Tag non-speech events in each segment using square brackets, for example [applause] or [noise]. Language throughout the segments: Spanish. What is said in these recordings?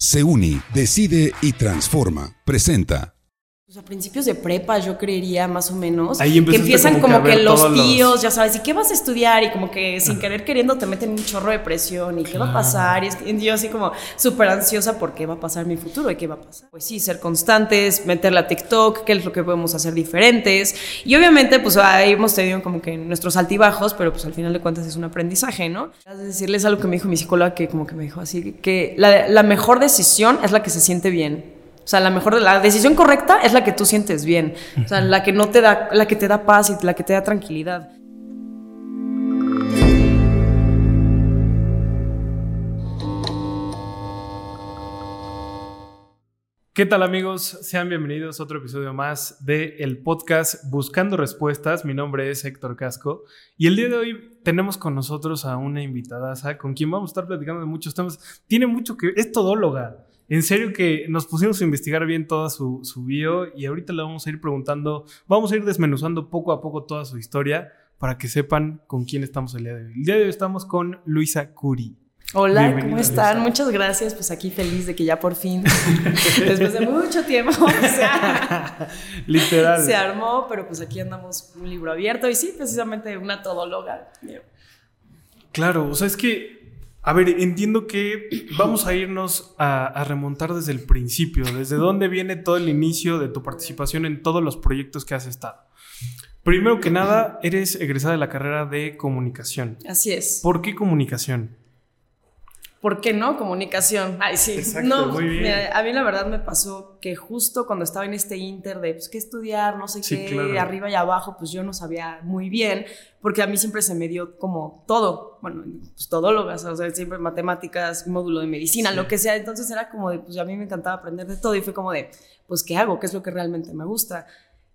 Se une, decide y transforma. Presenta. A principios de prepa, yo creería más o menos. Ahí que empiezan como como que que, los todos los- tíos, ya sabes, ¿y qué vas a estudiar? Y como que sin querer queriendo te meten un chorro de presión. ¿Y qué va a pasar? Y, es- y yo así como súper ansiosa por qué va a pasar mi futuro y qué va a pasar. Pues sí, ser constantes, meterla a TikTok, qué es lo que podemos hacer diferentes. Y obviamente, pues ahí hemos tenido como que nuestros altibajos, pero pues al final de cuentas es un aprendizaje, ¿no? Es decirles algo que me dijo mi psicóloga, que como que me dijo así, que la, la mejor decisión es la que se siente bien. O sea, la mejor, la decisión correcta es la que tú sientes bien. O sea, la que no te da, la que te da paz y la que te da tranquilidad. ¿Qué tal amigos? Sean bienvenidos a otro episodio más de el podcast Buscando Respuestas. Mi nombre es Héctor Casco y el día de hoy tenemos con nosotros a una invitada con quien vamos a estar platicando de muchos temas. Tiene mucho que... es todóloga. En serio que nos pusimos a investigar bien toda su, su bio y ahorita le vamos a ir preguntando, vamos a ir desmenuzando poco a poco toda su historia para que sepan con quién estamos el día de hoy. El día de hoy estamos con Luisa Curi. Hola, Bienvenida, ¿cómo están? Luisa. Muchas gracias. Pues aquí feliz de que ya por fin, [laughs] después de mucho tiempo, [laughs] o sea, [laughs] Literal. se armó, pero pues aquí andamos un libro abierto y sí, precisamente una todóloga. Claro, o sea, es que, a ver, entiendo que vamos a irnos a, a remontar desde el principio, desde dónde viene todo el inicio de tu participación en todos los proyectos que has estado. Primero que nada, eres egresada de la carrera de comunicación. Así es. ¿Por qué comunicación? ¿Por qué no? Comunicación. Ay, sí. Exacto, no, muy bien. mira, a mí la verdad me pasó que justo cuando estaba en este inter de, pues, qué estudiar, no sé Sí, qué, claro. arriba y abajo, pues yo no sabía muy bien, porque a mí siempre se me dio como todo, bueno, pues todólogas, o sea, siempre matemáticas, módulo de medicina, Sí. lo que sea. Entonces era como de, pues a mí me encantaba aprender de todo y fue como de, pues, ¿qué hago? ¿Qué es lo que realmente me gusta?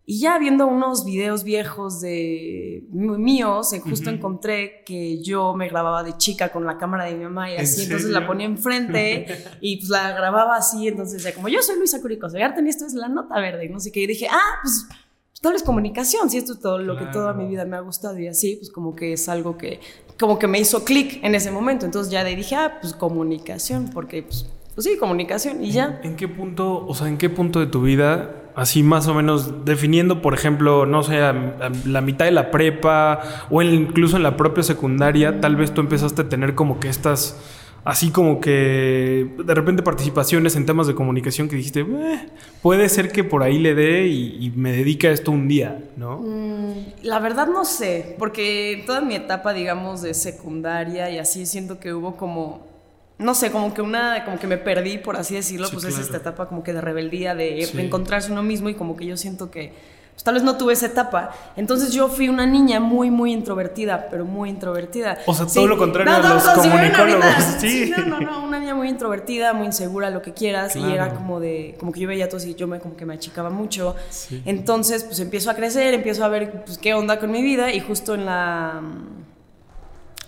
Y ya viendo unos videos viejos de míos, eh, justo Ujú. encontré que yo me grababa de chica con la cámara de mi mamá y ¿En así, entonces serio? la ponía enfrente [laughs] y pues la grababa así, entonces decía, como yo soy Luisa Curico, y esto es la nota verde, y no sé qué, y dije, ah, pues, tal vez comunicación, si esto es todo lo que Claro. toda mi vida me ha gustado y así, pues como que es algo que, como que me hizo clic en ese momento, entonces ya ahí dije, ah, pues comunicación, porque pues, pues sí, comunicación y ya. ¿En qué punto, o sea, en qué punto de tu vida, así más o menos definiendo, por ejemplo, no sé, la mitad de la prepa o incluso en la propia secundaria, tal vez tú empezaste a tener como que estas, así como que de repente participaciones en temas de comunicación que dijiste, "Eh, puede ser que por ahí le dé y, me dedique a esto un día, ¿no? Mm, La verdad no sé, porque toda mi etapa, digamos, de secundaria y así, siento que hubo como, no sé, como que una, como que me perdí, por así decirlo, Sí, pues es esta etapa como que de rebeldía, de, Sí. encontrarse uno mismo y como que yo siento que, pues tal vez no tuve esa etapa. Entonces yo fui una niña muy, muy introvertida, pero muy introvertida. O sea, todo lo contrario a no, los no, comunicólogos, [laughs] sí. no, no, no, una niña muy introvertida, muy insegura, lo que quieras, y era como de, como que yo veía todo así, yo me, como que me achicaba mucho. Entonces, pues empiezo a crecer, empiezo a ver pues, qué onda con mi vida y justo en la...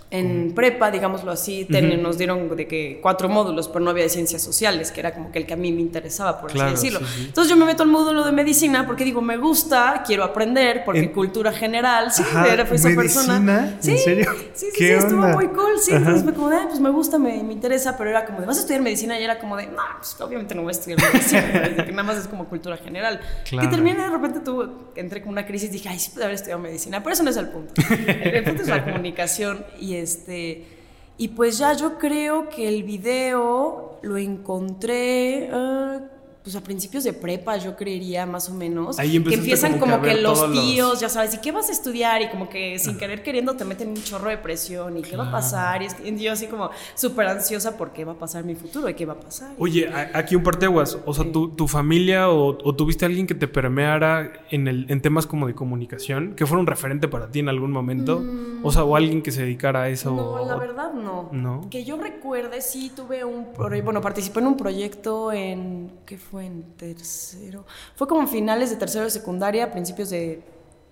En prepa, digámoslo así, ten- Ujú. nos dieron de que cuatro módulos, pero no había de ciencias sociales, que era como que el que a mí me interesaba, por Claro, así decirlo. sí, sí. Entonces yo me meto al módulo de medicina porque digo, me gusta, quiero aprender, porque En- cultura general, sí, Ajá, era fue esa persona. ¿medicina? ¿En Sí, serio? Sí, sí, sí, ¿Qué estuvo onda? muy cool, sí. Ajá. Entonces fue como de, "Ay, pues me gusta, me, me interesa, pero era como de, ¿vas a estudiar medicina? Y era como de, no, pues obviamente no voy a estudiar medicina, [laughs] que nada más es como cultura general. Claro. Que terminé de repente tuve, entré con una crisis dije, ay, sí pude haber estudiado medicina, pero eso no es el punto. El punto es la [laughs] comunicación y este... Y pues ya yo creo que el video lo encontré ah, pues a principios de prepa, yo creería más o menos. Ahí que empiezan como que como los tíos, ya sabes, ¿y qué vas a estudiar? Y como que sin querer queriendo te meten un chorro de presión y qué va a pasar. Y, yo así como súper ansiosa por qué va a pasar mi futuro y qué va a pasar. Oye, aquí un parteaguas. O sea, tu, tu familia o, o tuviste alguien que te permeara en, el, en temas como de comunicación, que fuera un referente para ti en algún momento. O sea, o alguien que se dedicara a eso. No, o- la verdad no. ¿No? Que yo recuerde, sí tuve un... Bueno, participé en un proyecto en... ¿Qué fue? En tercero. Fue como finales de tercero de secundaria, principios de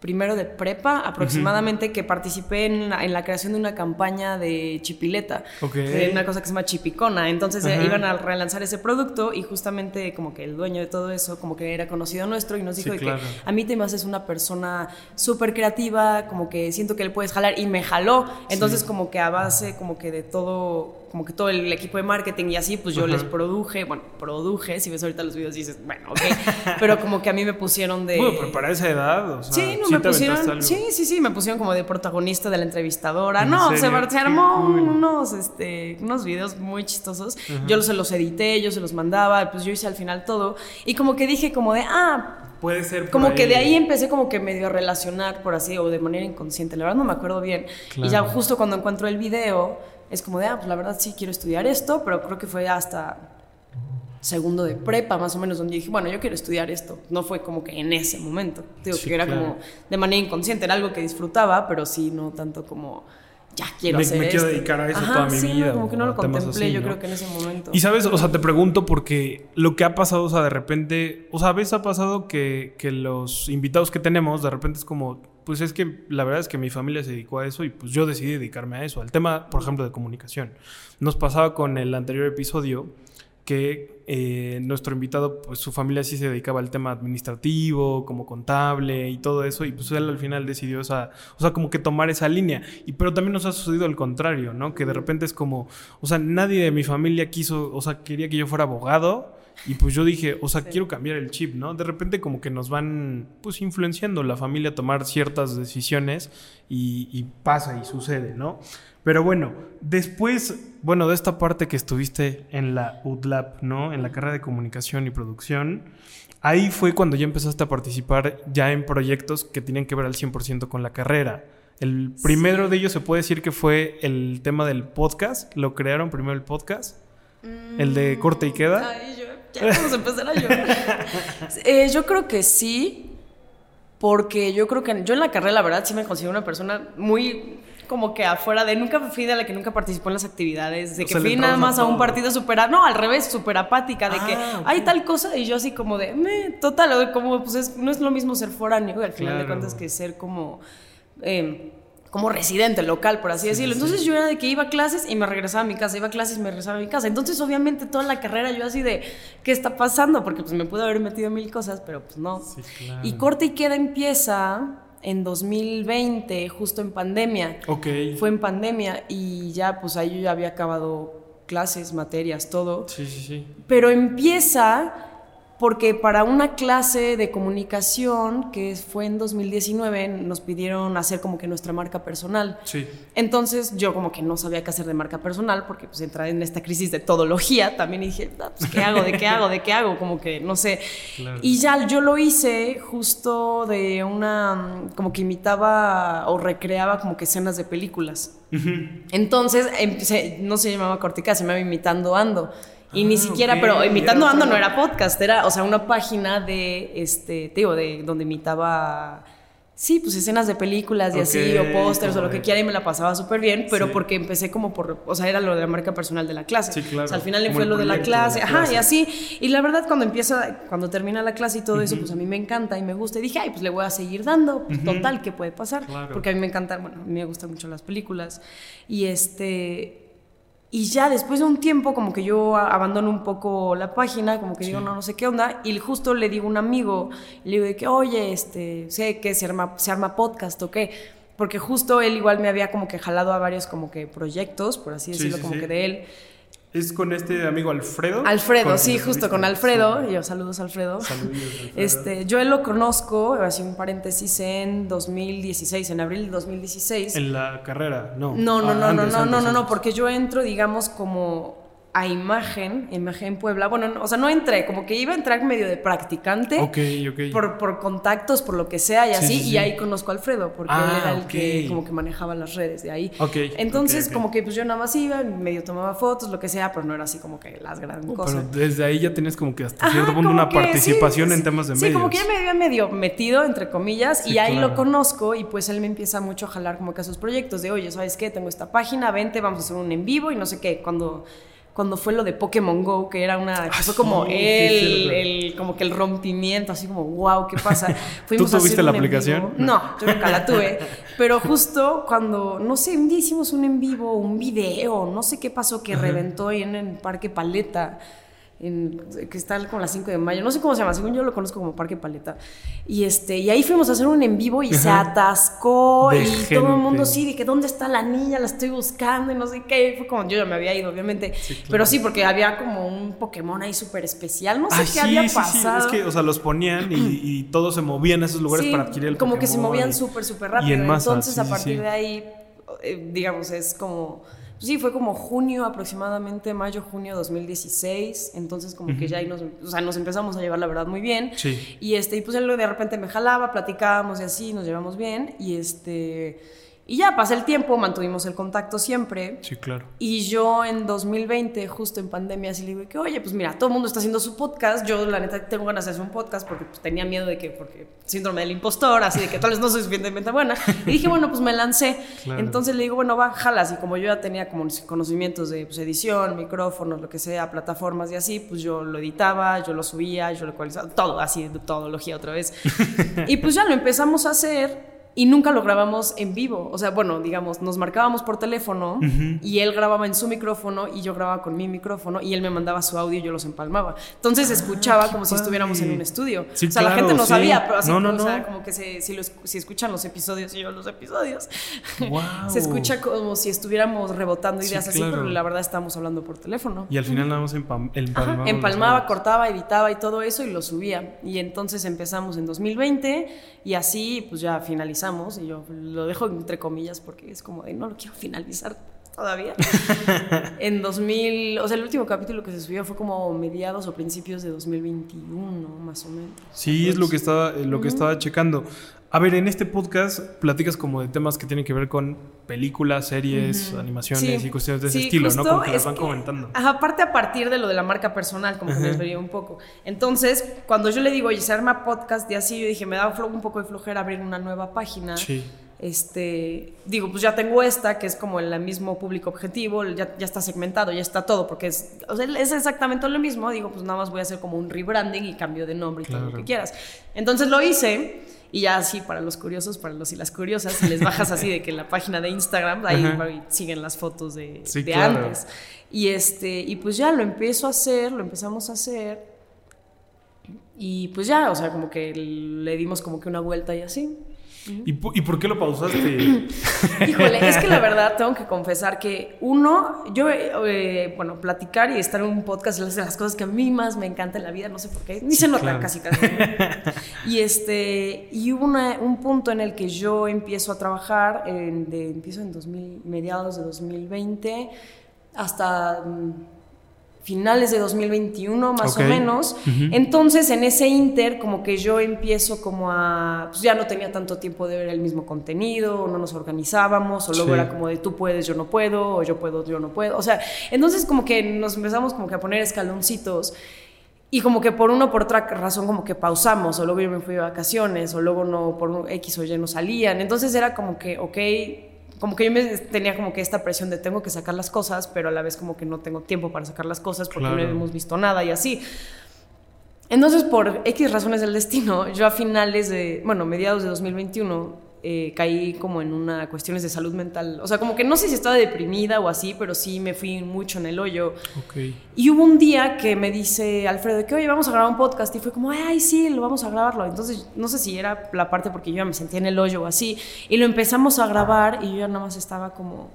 primero de prepa aproximadamente, que participé en la, en la creación de una campaña de chipileta. Ok. De una cosa que se llama chipicona. Entonces eh, iban a relanzar ese producto y justamente como que el dueño de todo eso como que era conocido nuestro y nos dijo Sí, de claro. que a mí te me haces una persona súper creativa, como que siento que le puedes jalar y me jaló. Entonces como que a base como que de todo como que todo el equipo de marketing y así, pues yo les produje, bueno, produje, si ves ahorita los videos dices, bueno, ok, [laughs] pero como que a mí me pusieron de... Bueno, pero para esa edad, o sea, Sí, no, me pusieron, sí, sí, sí, me pusieron como de protagonista de la entrevistadora. No, se, se, armó unos, este, unos videos muy chistosos. Yo se los edité, yo se los mandaba, pues yo hice al final todo. Y como que dije como de, ah, Puede ser. como que de ahí empecé como que medio a relacionar, por así, o de manera inconsciente. La verdad no me acuerdo bien. Y ya justo cuando encuentro el video, es como de, ah, pues la verdad sí quiero estudiar esto, pero creo que fue hasta segundo de prepa, más o menos, donde dije, bueno, yo quiero estudiar esto. No fue como que en ese momento. Digo, que era como de manera inconsciente, era algo que disfrutaba, pero sí, no tanto como ya quiero me, hacer me quiero dedicar a eso toda mi vida. como que no lo contemplé, yo creo que en ese momento. Y sabes, o sea, te pregunto porque lo que ha pasado, o sea, de repente, o sea, a veces ha pasado que, que los invitados que tenemos, de repente es como, pues es que la verdad es que mi familia se dedicó a eso y pues yo decidí dedicarme a eso, al tema, por ejemplo, de comunicación. Nos pasaba con el anterior episodio que eh, nuestro invitado, pues su familia sí se dedicaba al tema administrativo, como contable y todo eso, y pues él al final decidió esa, o sea, como que tomar esa línea. Y pero también nos ha sucedido al contrario, ¿no? Que de repente es como, o sea, nadie de mi familia quiso, o sea, quería que yo fuera abogado. Y pues yo dije, o sea, quiero cambiar el chip, ¿no? De repente como que nos van, pues, influenciando la familia a tomar ciertas decisiones y, y pasa y sucede, ¿no? Pero bueno, después, bueno, de esta parte que estuviste en la UDLAB, ¿no? En la carrera de comunicación y producción, ahí fue cuando ya empezaste a participar ya en proyectos que tenían que ver al 100% con la carrera. El primero de ellos se puede decir que fue el tema del podcast. ¿Lo crearon primero el podcast? ¿El de corte y queda? Ay, yo, ya vamos a empezar a llorar. eh, yo creo que sí, porque yo creo que yo en la carrera, la verdad, sí me considero una persona muy como que afuera de nunca fui de la que nunca participó en las actividades, de que fui nada más a, un partido super, no, al revés, súper apática, de que Ah, hay tal cosa y yo así como de, me, total, como pues es- no es lo mismo ser foráneo, al final de cuentas que ser como... eh, como residente local, por así decirlo. Entonces yo era de que iba a clases y me regresaba a mi casa, iba a clases y me regresaba a mi casa. Entonces obviamente toda la carrera yo así de, ¿qué está pasando? Porque pues me pude haber metido mil cosas, pero pues no. Sí, claro. Y corte y queda empieza en 2020, justo en pandemia. Ok. Fue en pandemia y ya pues ahí yo ya había acabado clases, materias, todo. Sí, sí, sí. Pero empieza porque para una clase de comunicación que fue en 2019 nos pidieron hacer como que nuestra marca personal. Sí. Entonces yo como que no sabía qué hacer de marca personal porque pues entré en esta crisis de todología también y dije, "Ah, pues, ¿qué hago? ¿De qué hago? ¿De qué hago? Como que no sé. Claro. Y ya yo lo hice justo de una, como que imitaba o recreaba como que escenas de películas. Entonces, empecé- no se llamaba Cortica, se llamaba Imitando Ando. Y ni Ah, siquiera, pero Imitando Ando no era podcast, era, o sea, una página de, este, te digo, de donde imitaba, sí, pues escenas de películas y así, o pósters o lo que quiera, y me la pasaba súper bien, pero Sí. porque empecé como por, o sea, era lo de la marca personal de la clase. Sí, claro. O sea, al final fue lo de la proyecto de la clase, ajá, y así. Y la verdad, cuando empieza, cuando termina la clase y todo eso, pues a mí me encanta y me gusta. Y dije, ay, pues le voy a seguir dando, pues, total, ¿qué puede pasar? Claro. Porque a mí me encantan, bueno, a mí me gustan mucho las películas. Y este. Y ya después de un tiempo, como que yo abandono un poco la página, como que digo, no, no sé qué onda. Y justo le digo a un amigo, le digo de que, oye, este, sé que se arma, se arma podcast o qué. Porque justo él igual me había como que jalado a varios como que proyectos, por así Sí, decirlo, sí, como que de él. ¿Es con este amigo Alfredo? Alfredo, sí, justo con Alfredo. Yo, saludos, Alfredo. Saludos, [laughs] Alfredo. Este, yo él lo conozco, así un paréntesis, en 2016, en abril de 2016. En la carrera, no. No, no, Ah, no, antes, no, no, antes, no, no, porque yo entro, digamos, como a imagen, imagen en Puebla. Bueno, no, o sea, no entré, como que iba a entrar medio de practicante. Ok, ok. Por, por contactos, por lo que sea y Sí, así, sí, y sí. ahí conozco a Alfredo, porque Ah, él era el que como que manejaba las redes de ahí. Ok, Entonces, como que pues yo nada más iba, medio tomaba fotos, lo que sea, pero no era así como que las grandes Oh, cosas. pero desde ahí ya tienes como que hasta cierto punto una participación sí, en sí, temas de sí, medios. como que ya me había medio metido, entre comillas, Sí, y ahí claro. lo conozco y pues él me empieza mucho a jalar como que a sus proyectos de, oye, ¿sabes qué? Tengo esta página, vente, vamos a hacer un en vivo y no sé qué. Cuando, cuando fue lo de Pokémon Go, que era una, que Ah, fue como sí, el, el, como que el rompimiento, así como, wow, ¿qué pasa? [laughs] ¿Tú a hacer tuviste la en vivo. aplicación? No, yo nunca la tuve, [laughs] pero justo cuando, no sé, un día hicimos un en vivo, un video, no sé qué pasó, que reventó ahí en el Parque Paleta. Que está como las 5 de mayo, no sé cómo se llama, según yo lo conozco como Parque Paleta. Y este y ahí fuimos a hacer un en vivo y se atascó y todo el mundo sí, de que dónde está la niña, la estoy buscando y no sé qué. Fue como yo ya me había ido, obviamente. Pero sí, porque había como un Pokémon ahí súper especial, no sé qué había pasado. es que, o sea, los ponían y, todos se movían a esos lugares para adquirir el como que se movían súper, súper rápido. Entonces, a partir de ahí, eh, digamos, es como Sí, fue como junio aproximadamente, mayo, junio 2016. Entonces, como que ya ahí nos, o sea, nos empezamos a llevar la verdad muy bien. Sí. Y este, y pues él de repente me jalaba, platicábamos y así, nos llevamos bien. Y este. Y ya pasa el tiempo, mantuvimos el contacto siempre. Sí, claro. Y yo en 2020, justo en pandemia, así le digo que, oye, pues mira, todo el mundo está haciendo su podcast. Yo, la neta, tengo ganas de hacer un podcast porque pues, tenía miedo de que, porque síndrome del impostor, así de que tal vez no soy suficientemente buena. Y dije, bueno, pues me lancé. Entonces le digo, bueno, va, jalas. Y como yo ya tenía como conocimientos de pues, edición, micrófonos, lo que sea, plataformas y así, pues yo lo editaba, yo lo subía, yo lo ecualizaba, todo así, de todología otra vez. [laughs] y pues ya lo empezamos a hacer y nunca lo grabamos en vivo. O sea, bueno, digamos, nos marcábamos por teléfono y él grababa en su micrófono y yo grababa con mi micrófono y él me mandaba su audio y yo los empalmaba. Entonces ah, escuchaba como si estuviéramos en un estudio. o sea, la gente no sabía, pero así no, no, o sea, como que se, si, si, escuchan los episodios y yo los episodios, [laughs] se escucha como si estuviéramos rebotando ideas así, pero la verdad estábamos hablando por teléfono. Y al final nada más empalmaba. empalmaba, cortaba, editaba y todo eso y lo subía. Y entonces empezamos en 2020 y así pues ya finalizamos y yo lo dejo entre comillas porque es como de no lo quiero finalizar todavía. [laughs] en 2000, o sea, el último capítulo que se subió fue como mediados o principios de 2021, más o menos. Sí, es lo que estaba, eh, lo que estaba checando. A ver, en este podcast platicas como de temas que tienen que ver con películas, series, animaciones y cuestiones de ese estilo, ¿no? Como que las van comentando. aparte a partir de lo de la marca personal, como que me veía un poco. Entonces, cuando yo le digo, oye, se arma podcast y así, yo dije, me da un poco de flojera abrir una nueva página. Sí. Este, digo, pues ya tengo esta, que es como el mismo público objetivo, ya, ya está segmentado, ya está todo, porque es, o sea, es exactamente lo mismo. Digo, pues nada más voy a hacer como un rebranding y cambio de nombre y todo lo que quieras. Entonces lo hice. Y ya así, para los curiosos, para los y las curiosas, si les bajas así de que en la página de Instagram, ahí siguen las fotos de, de antes. Y, este, y pues ya lo empiezo a hacer, lo empezamos a hacer. Y pues ya, o sea, como que le dimos como que una vuelta y así. ¿Y, por qué lo pausaste? [coughs] Híjole, es que la verdad tengo que confesar que uno, yo, eh, bueno, platicar y estar en un podcast es de las cosas que a mí más me encanta en la vida, no sé por qué, ni se nota casi casi. y este, y hubo un punto en el que yo empiezo a trabajar, en, de, empiezo en 2000, mediados de 2020 hasta mm, finales de 2021 más o menos. Entonces en ese inter como que yo empiezo como a, pues ya no tenía tanto tiempo de ver el mismo contenido, o no nos organizábamos, o luego era como de tú puedes, yo no puedo, o yo puedo, yo no puedo. O sea, entonces como que nos empezamos como que a poner escaloncitos. Y como que por uno por otra razón como que pausamos, o luego yo me fui de vacaciones, o luego no, por X o Y no salían. Entonces era como que, ok, como que yo me tenía como que esta presión de tengo que sacar las cosas, pero a la vez como que no tengo tiempo para sacar las cosas porque no hemos visto nada y así. Entonces, por X razones del destino, yo a finales de, bueno, mediados de 2021, eh, caí como en una cuestiones de salud mental. O sea, como que no sé si estaba deprimida o así, pero sí me fui mucho en el hoyo. Y hubo un día que me dice Alfredo que, oye, vamos a grabar un podcast. Y fue como, ay, sí, lo vamos a grabarlo. Entonces, no sé si era la parte porque yo ya me sentía en el hoyo o así. Y lo empezamos a grabar y yo ya nada más estaba como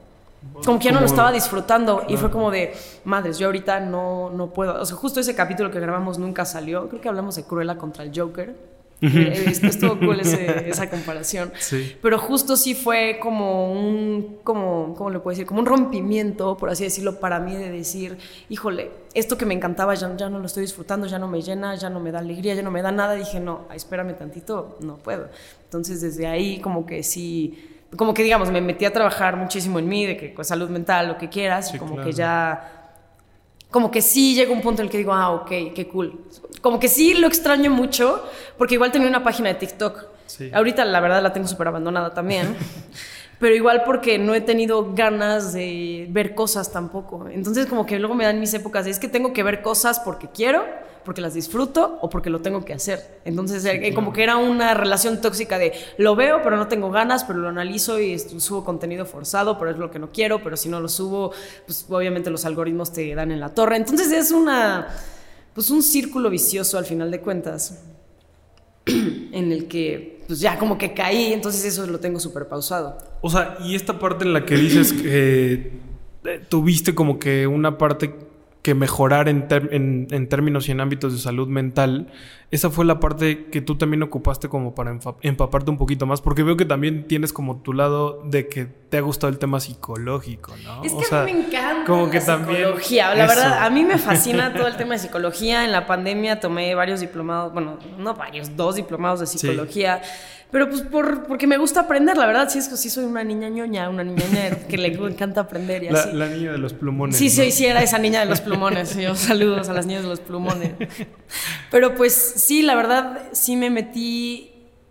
como que ya no lo estaba disfrutando y fue como de, madres, yo ahorita no, no puedo. O sea, justo ese capítulo que grabamos nunca salió. Creo que hablamos de Cruella contra el Joker. Estuvo cool [laughs] esa comparación. Pero justo sí fue como un, como, ¿cómo le puedo decir? Como un rompimiento, por así decirlo, para mí de decir, híjole, esto que me encantaba ya, ya no lo estoy disfrutando, ya no me llena, ya no me da alegría, ya no me da nada. Dije, no, espérame tantito, no puedo. Entonces desde ahí como que sí como que digamos, me metí a trabajar muchísimo en mí, de que pues, salud mental, lo que quieras, y como que ya como que sí llega un punto en el que digo, ah, ok, qué cool. Como que sí lo extraño mucho, porque igual tenía una página de TikTok. Ahorita la verdad la tengo súper abandonada también. [laughs] pero igual porque no he tenido ganas de ver cosas tampoco. Entonces como que luego me dan mis épocas de es que tengo que ver cosas porque quiero porque las disfruto o porque lo tengo que hacer. Entonces, eh, como que era una relación tóxica de lo veo, pero no tengo ganas, pero lo analizo y subo contenido forzado, pero es lo que no quiero, pero si no lo subo, pues obviamente los algoritmos te dan en la torre. Entonces, es una pues un círculo vicioso al final de cuentas, [clears throat] en el que pues ya como que caí, entonces eso lo tengo súper pausado. O sea, y esta parte en la que dices que eh, tuviste como que una parte que mejorar en, en, términos y en ámbitos de salud mental, esa fue la parte que tú también ocupaste como para empaparte un poquito más, porque veo que también tienes como tu lado de que te ha gustado el tema psicológico, ¿no? Es que a mí me encanta como que psicología, la verdad, a mí me fascina [laughs] todo el tema de psicología, en la pandemia tomé varios diplomados, bueno, no varios, dos diplomados de psicología. Pero pues por, porque me gusta aprender, la verdad, sí, es que sí soy una niña ñoña, una niña nerd que le [laughs] encanta aprender y así. La, niña de los plumones. Sí, sí, sí, era esa niña de los plumones. Yo saludos a las niñas de los plumones. [laughs] Pero pues sí, la verdad, sí me metí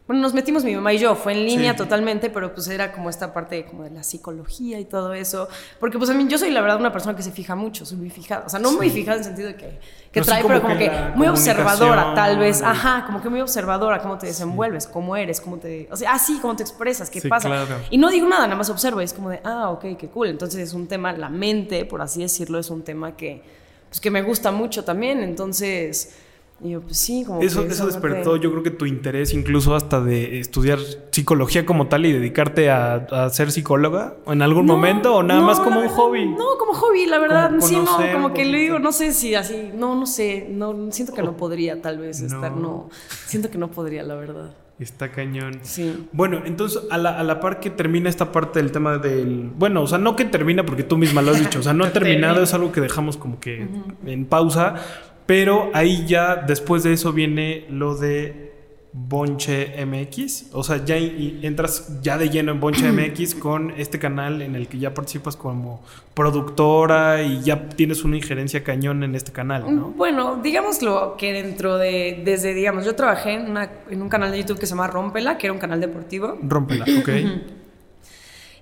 bueno, nos metimos mi mamá y yo, fue en línea totalmente, pero pues era como esta parte como de la psicología y todo eso. Porque pues a mí yo soy la verdad una persona que se fija mucho, soy muy fijada. O sea, no muy fijada en el sentido de que, que trae, pero como que, muy observadora tal vez. Ajá, como que muy observadora, cómo te desenvuelves, cómo eres, cómo te... O sea, así, ah, cómo te expresas, qué pasa. Y no digo nada, nada más observo, es como de, ah, ok, qué cool. Entonces es un tema, la mente, por así decirlo, es un tema que, pues, que me gusta mucho también. Entonces y yo, pues sí, como eso, eso despertó, yo creo que tu interés incluso hasta de estudiar psicología como tal y dedicarte a, ser psicóloga en algún momento o nada más como un hobby. No, como hobby, la verdad. sí, no, como que le digo, no sé si así, no, no sé, no, siento que no podría tal vez estar, no, siento que no podría, la verdad. Está cañón. Sí. Bueno, entonces a la, a la, par que termina esta parte del tema del... Bueno, o sea, no que termina porque tú misma lo has dicho, o sea, no [laughs] ha terminado, es algo que dejamos como que en pausa, pero ahí ya después de eso viene lo de Bonche MX. O sea, ya entras ya de lleno en Bonche [clears throat] MX con este canal en el que ya participas como productora y ya tienes una injerencia cañón en este canal, ¿no? Bueno, digámoslo que dentro de, desde, digamos, yo trabajé en, en un canal de YouTube que se llama Rompela, que era un canal deportivo. Rompela, [clears throat] ok.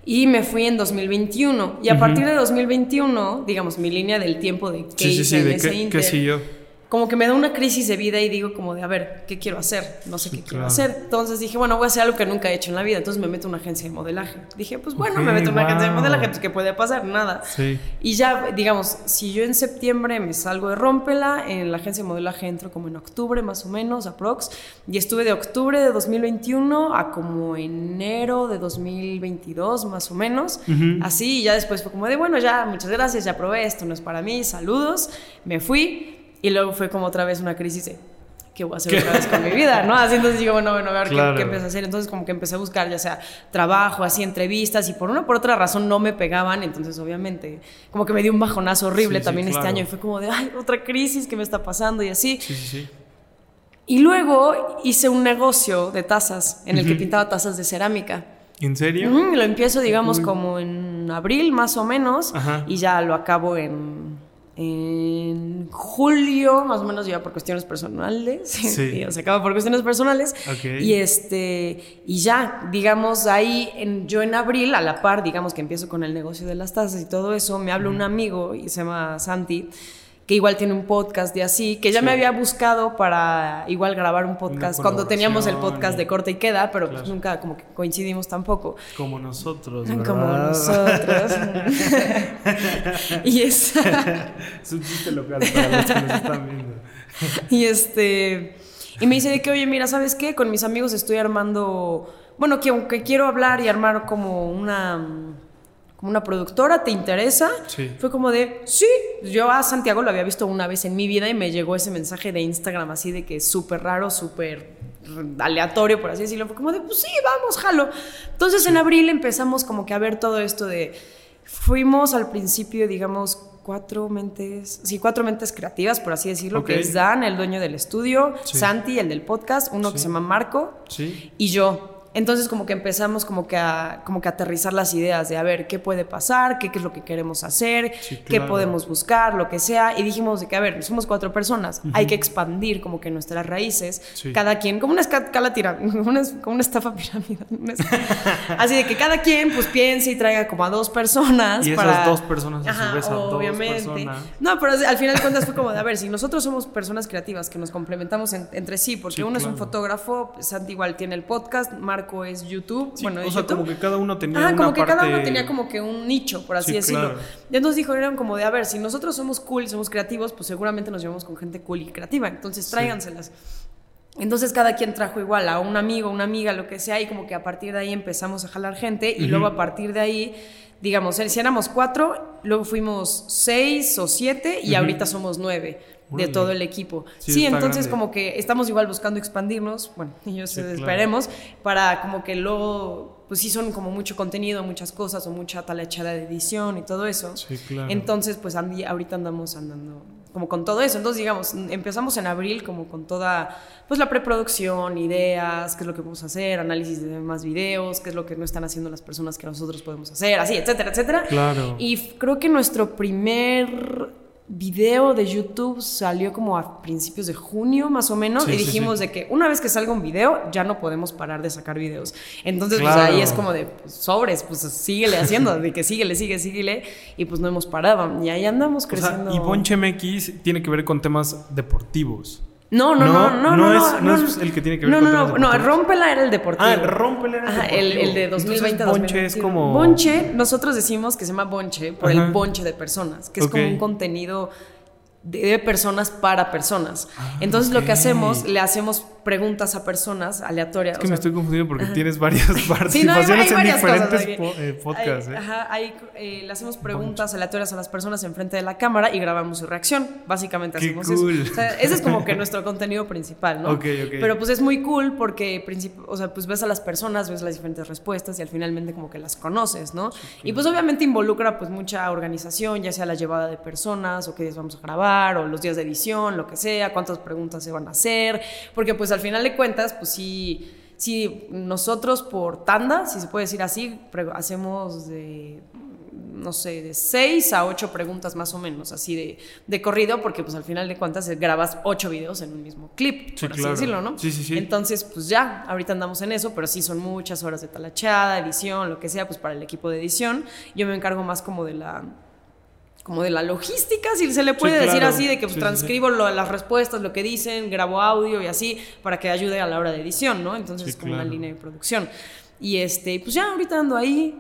Y me fui en 2021. Y a partir de 2021, digamos, mi línea del tiempo de que sí, sí, sí, de qué, yo como que me da una crisis de vida y digo como de, a ver, ¿qué quiero hacer? No sé qué quiero hacer. Entonces dije, bueno, voy a hacer algo que nunca he hecho en la vida. Entonces me meto en una agencia de modelaje. Dije, pues bueno, me meto en una agencia de modelaje, pues ¿qué puede pasar? Nada. Sí. Y ya, digamos, si yo en septiembre me salgo de Rómpela, en la agencia de modelaje entro como en octubre más o menos, aprox. Y estuve de octubre de 2021 a como enero de 2022 más o menos. Así, y ya después fue como de, bueno, ya, muchas gracias, ya probé, esto no es para mí, saludos. Me fui y luego fue como otra vez una crisis de, ¿qué voy a hacer otra vez con mi vida? ¿no? Así entonces digo, bueno, bueno, a ver qué, empecé a hacer. Entonces como que empecé a buscar ya sea trabajo, así entrevistas y por una por otra razón no me pegaban. Entonces obviamente como que me dio un bajonazo horrible también este año y fue como de, ay, otra crisis que me está pasando y así. Sí, sí, sí. Y luego hice un negocio de tazas en el que pintaba tazas de cerámica. ¿En serio? lo empiezo, digamos, como en abril más o menos y ya lo acabo en en julio, más o menos ya por cuestiones personales. [laughs] Sí. se acaba por cuestiones personales. Y este, y ya, digamos, ahí en, yo en abril, a la par, digamos que empiezo con el negocio de las tazas y todo eso, me habla un amigo y se llama Santi que igual tiene un podcast de así, que ya me había buscado para igual grabar un podcast cuando teníamos el podcast de corte y queda, pero pues nunca como que coincidimos tampoco. Como nosotros, [laughs] ¿verdad? Como nosotros. [laughs] [laughs] y es... es un chiste local para los que nos están viendo. y este... Y me dice de que, oye, mira, ¿sabes qué? Con mis amigos estoy armando... Bueno, que aunque quiero hablar y armar como una como una productora, ¿te interesa? Sí. Fue como de, sí, yo a Santiago lo había visto una vez en mi vida y me llegó ese mensaje de Instagram así de que es súper raro, súper aleatorio, por así decirlo. Fue como de, pues sí, vamos, jalo. Entonces en abril empezamos como que a ver todo esto de, fuimos al principio, digamos, cuatro mentes, sí, cuatro mentes creativas, por así decirlo, que es Dan, el dueño del estudio, Santi, el del podcast, uno que se llama Marco, y yo. Entonces como que empezamos como que a, como que aterrizar las ideas de a ver qué puede pasar, qué, qué es lo que queremos hacer, qué podemos buscar, lo que sea. Y dijimos de que, a ver, somos cuatro personas, hay que expandir como que nuestras raíces, cada quien, como una escala [laughs] una, como una estafa piramidal. [laughs] Así de que cada quien pues piense y traiga como a dos personas. Y esas dos personas a su vez a obviamente. dos personas. No, pero al final de cuentas fue como de, a ver, si nosotros somos personas creativas que nos complementamos entre sí, porque uno es un fotógrafo, Santi igual tiene el podcast, Marco Es YouTube. Sí, bueno, o sea, YouTube. como que cada uno tenía Ah, una como que cada parte- uno tenía como que un nicho, por así Sí, decirlo. claro. Y entonces dijo, eran como de, a ver, si nosotros somos cool somos creativos, pues seguramente nos llevamos con gente cool y creativa. Entonces tráiganselas. Entonces cada quien trajo igual a un amigo, una amiga, lo que sea, y como que a partir de ahí empezamos a jalar gente y luego a partir de ahí, digamos, si éramos cuatro, luego fuimos seis o siete y ahorita somos nueve de todo el equipo. Sí, Sí, entonces grande. como que estamos igual buscando expandirnos, bueno, y yo sé, claro. esperemos, para como que luego, pues sí son como mucho contenido, muchas cosas o mucha talachada de edición y todo eso. Sí, claro. Entonces, pues andi- ahorita andamos andando como con todo eso. Entonces, digamos, empezamos en abril como con toda, pues la preproducción, ideas, qué es lo que podemos hacer, análisis de más videos, qué es lo que no están haciendo las personas que nosotros podemos hacer, así, etcétera, etcétera. Claro. Y creo que nuestro primer video de YouTube salió como a principios de junio más o menos Sí, y dijimos sí. de que una vez que salga un video ya no podemos parar de sacar videos. Entonces pues ahí es como de pues, sobres, pues síguele haciendo, de que síguele, sigue, síguele y pues no hemos parado y ahí andamos O creciendo. sea, y Bonche MX tiene que ver con temas deportivos. No, no, no, no, no, no es- no es el que tiene que ver no, con no, no, no. Rómpela era el deportivo. Ah, el Rómpela era el Ajá, el, deportivo. el de 2020 Entonces, Bonche es 2021. como- Bonche, nosotros decimos que se llama Bonche por Ajá. el bonche de personas, que es como un contenido de, de personas para personas. Ah, Entonces lo que hacemos, le hacemos preguntas a personas aleatorias. Es que o me sea, estoy confundiendo porque tienes varias [laughs] Sí, no, hay, participaciones varias en diferentes cosas. po- eh, podcasts. Hay- ¿eh? Ajá, hay, eh, le hacemos preguntas aleatorias a las personas enfrente de la cámara y grabamos su reacción. Básicamente Qué hacemos cool. eso. O sea, ese es como que [laughs] nuestro contenido principal, ¿no? Ok, ok. Pero pues es muy cool porque, o sea, pues ves a las personas, ves las diferentes respuestas y al finalmente como que las conoces, ¿no? Y pues obviamente involucra pues mucha organización, ya sea la llevada de personas o qué días vamos a grabar o los días de edición, lo que sea, cuántas preguntas se van a hacer, porque pues al final de cuentas, pues sí si nosotros por tanda, si se puede decir así, hacemos de, no sé, de seis a ocho preguntas más o menos, así de, de corrido, porque pues al final de cuentas grabas ocho videos en un mismo clip, Sí, por así claro. decirlo, ¿no? Sí, sí, sí. Entonces, pues ya, ahorita andamos en eso, pero sí son muchas horas de talachada, edición, lo que sea, pues para el equipo de edición. Yo me encargo más como de la como de la logística, si se le puede decir claro. así, de que pues, Sí, sí, sí. transcribo lo- las respuestas, lo que dicen, grabo audio y así, para que ayude a la hora de edición, ¿no? Entonces Sí, es como claro. una línea de producción. Y este, pues ya ahorita ando ahí.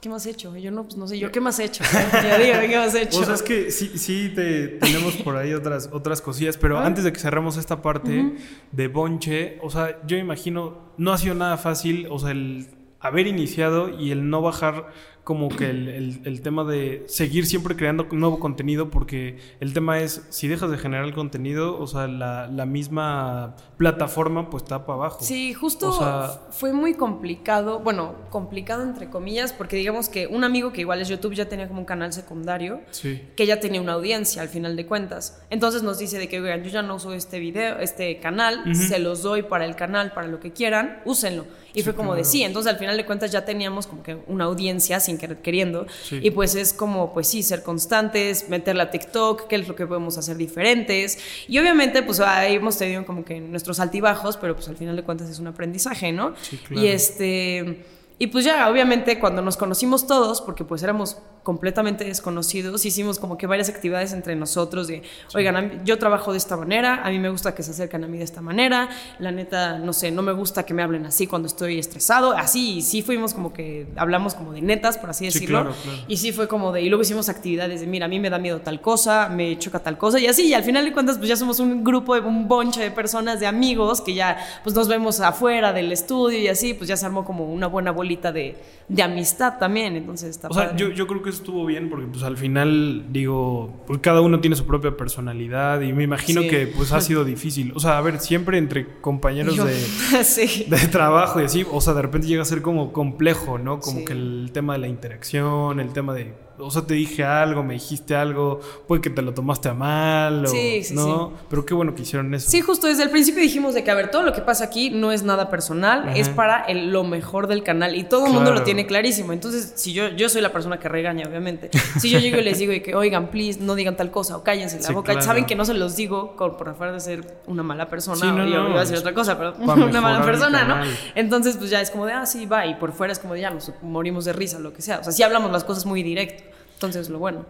¿Qué más he hecho? Yo no, pues no sé, yo qué más he hecho. [laughs] Ya digo, ¿qué más he hecho? O sea, es que sí, sí te, tenemos por ahí otras, otras cosillas, pero antes de que cerremos esta parte de Bonche, o sea, yo imagino, no ha sido nada fácil, o sea, el haber iniciado y el no bajar como que el, el- el tema de seguir siempre creando nuevo contenido, porque el tema es, si dejas de generar el contenido, o sea, la, la misma plataforma pues está para abajo. Sí, justo O sea- fue muy complicado, bueno, complicado entre comillas, porque digamos que un amigo que igual es YouTube ya tenía como un canal secundario, Sí. que ya tenía una audiencia al final de cuentas. Entonces nos dice de que, oigan, yo ya no uso este video, este canal, se los doy para el canal, para lo que quieran, úsenlo. Y Sí, fue como de sí, entonces al final de cuentas ya teníamos como que una audiencia sin querer queriendo. Sí. Y pues es como, pues sí, ser constantes, meterla a TikTok, qué es lo que podemos hacer diferentes. Y obviamente, pues ahí hemos tenido como que nuestros altibajos, pero pues al final de cuentas es un aprendizaje, ¿no? Sí, claro. Y este. Y pues ya, obviamente, cuando nos conocimos todos, porque pues éramos completamente desconocidos, hicimos como que varias actividades entre nosotros de, oigan, mí- yo trabajo de esta manera, a mí me gusta que se acercan a mí de esta manera, la neta, no sé, no me gusta que me hablen así cuando estoy estresado, así, y sí fuimos como que hablamos como de netas, por así Sí, decirlo, claro, claro. y sí fue como de, y luego hicimos actividades de, mira, a mí me da miedo tal cosa, me choca tal cosa, y así, y al final de cuentas, pues ya somos un grupo, de un bonche de personas, de amigos, que ya, pues nos vemos afuera del estudio y así, pues ya se armó como una buena bolita de, de amistad también, entonces está O sea, yo creo que estuvo bien porque pues al final, digo, pues cada uno tiene su propia personalidad y me imagino Sí. que pues ha sido difícil. O sea, a ver, siempre entre compañeros Yo- de, [laughs] sí. de trabajo y así, o sea, de repente llega a ser como complejo, ¿no? Como Sí. que el tema de la interacción, el tema de, o sea, te dije algo, me dijiste algo, puede que te lo tomaste a mal, o, Sí, sí, ¿no? Pero qué bueno que hicieron eso. Sí, justo desde el principio dijimos de que, a ver, todo lo que pasa aquí no es nada personal, Ajá. es para el- lo mejor del canal y todo el mundo lo tiene clarísimo. Entonces, si yo, yo soy la persona que regaña, obviamente. Si yo llego y les digo de que, oigan, please, no digan tal cosa o cállense la boca, claro. saben que no se los digo con- por afuera de ser una mala persona Sí, no, o yo no, iba a decir otra cosa, pero [laughs] una mala persona, ¿no? Entonces, pues ya es como de, ah, sí, va, y por fuera es como de, ya nos morimos de risa, lo que sea. O sea, sí hablamos las cosas muy directo. Entonces, lo bueno.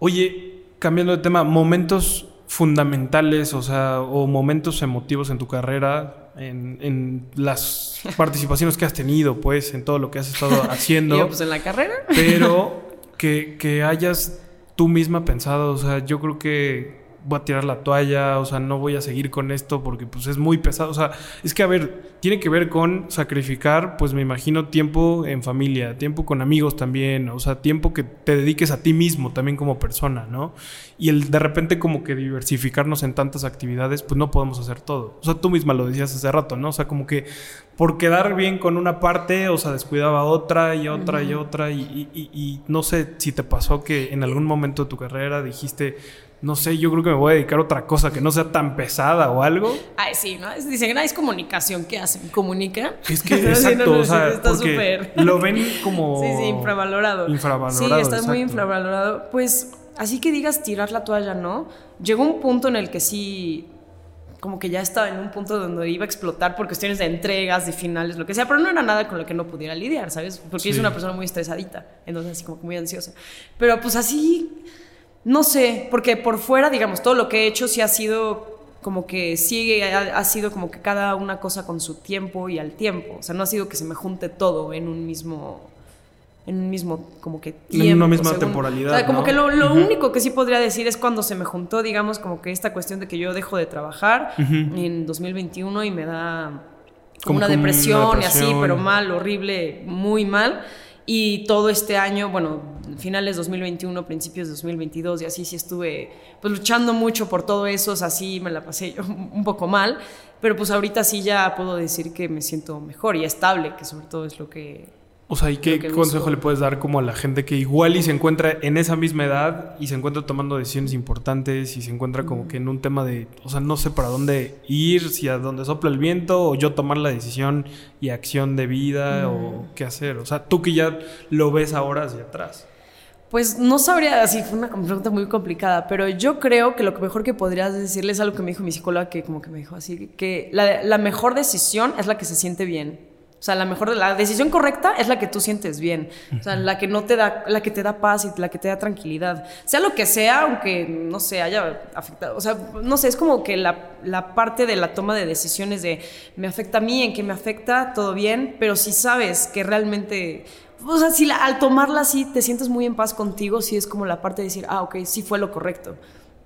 Oye, cambiando de tema, momentos fundamentales, o sea, o momentos emotivos en tu carrera, en, en las [laughs] participaciones que has tenido, pues, en todo lo que has estado haciendo. [laughs] Digo, pues en la carrera. pero [laughs] que, que hayas tú misma pensado, o sea, yo creo que voy a tirar la toalla, o sea, no voy a seguir con esto porque pues es muy pesado, o sea, es que a ver, tiene que ver con sacrificar, pues me imagino tiempo en familia, tiempo con amigos también, o sea, tiempo que te dediques a ti mismo también como persona, ¿no? Y el de repente como que diversificarnos en tantas actividades, pues no podemos hacer todo. O sea, tú misma lo decías hace rato, ¿no? O sea, como que por quedar bien con una parte, o sea, descuidaba otra y otra y otra y, y- y- y no sé si te pasó que en algún momento de tu carrera dijiste, no sé, yo creo que me voy a dedicar a otra cosa que no sea tan pesada o algo. Ay, sí, ¿no? Dicen, ah, es comunicación, ¿qué hacen? ¿Comunican? Es [laughs] que, Sí, no, exacto, no, o sea, está porque lo ven como... [laughs] Sí, sí, infravalorado. Infravalorado, Sí, está exacto. muy infravalorado. Pues así que digas tirar la toalla, ¿no? Llegó un punto en el que sí, como que ya estaba en un punto donde iba a explotar por cuestiones de entregas, de finales, lo que sea, pero no era nada con lo que no pudiera lidiar, ¿sabes? Porque Sí. es una persona muy estresadita, entonces así como que muy ansiosa. Pero pues así, no sé, porque por fuera, digamos, todo lo que he hecho sí ha sido como que sigue, ha, ha sido como que cada una cosa con su tiempo y al tiempo. O sea, no ha sido que se me junte todo en un mismo en un mismo como que En una tiempo, misma según- temporalidad, O sea, como ¿no? que lo, único que sí podría decir es cuando se me juntó, digamos, como que esta cuestión de que yo dejo de trabajar en 2021 y me da como, Como una que una depresión, y así, depresión. pero mal, horrible, muy mal. Y todo este año, bueno, finales 2021, principios de 2022 y así sí estuve pues luchando mucho por todo eso, o sea, sí me la pasé yo [laughs] un poco mal, pero pues ahorita sí ya puedo decir que me siento mejor y estable, que sobre todo es lo que O sea, ¿y qué consejo le puedes dar como a la gente que igual y se encuentra en esa misma edad y se encuentra tomando decisiones importantes y se encuentra como que en un tema de, o sea, no sé para dónde ir, si a dónde sopla el viento o yo tomar la decisión y acción de vida o qué hacer? O sea, tú que ya lo ves ahora hacia atrás. Pues no sabría, así fue una pregunta muy complicada, pero yo creo que lo mejor que podrías decirle es algo que me dijo mi psicóloga, que como que me dijo así, que la, la mejor decisión es la que se siente bien. O sea, la mejor, la decisión correcta es la que tú sientes bien. O sea, la que no te da, la que te da paz y la que te da tranquilidad. Sea lo que sea, aunque no se haya afectado. O sea, no sé, es como que la, la parte de la toma de decisiones de me afecta a mí, en qué me afecta, todo bien, pero si sabes que realmente o sea, si la- al tomarla así te sientes muy en paz contigo, sí es como la parte de decir, ah, ok, sí fue lo correcto.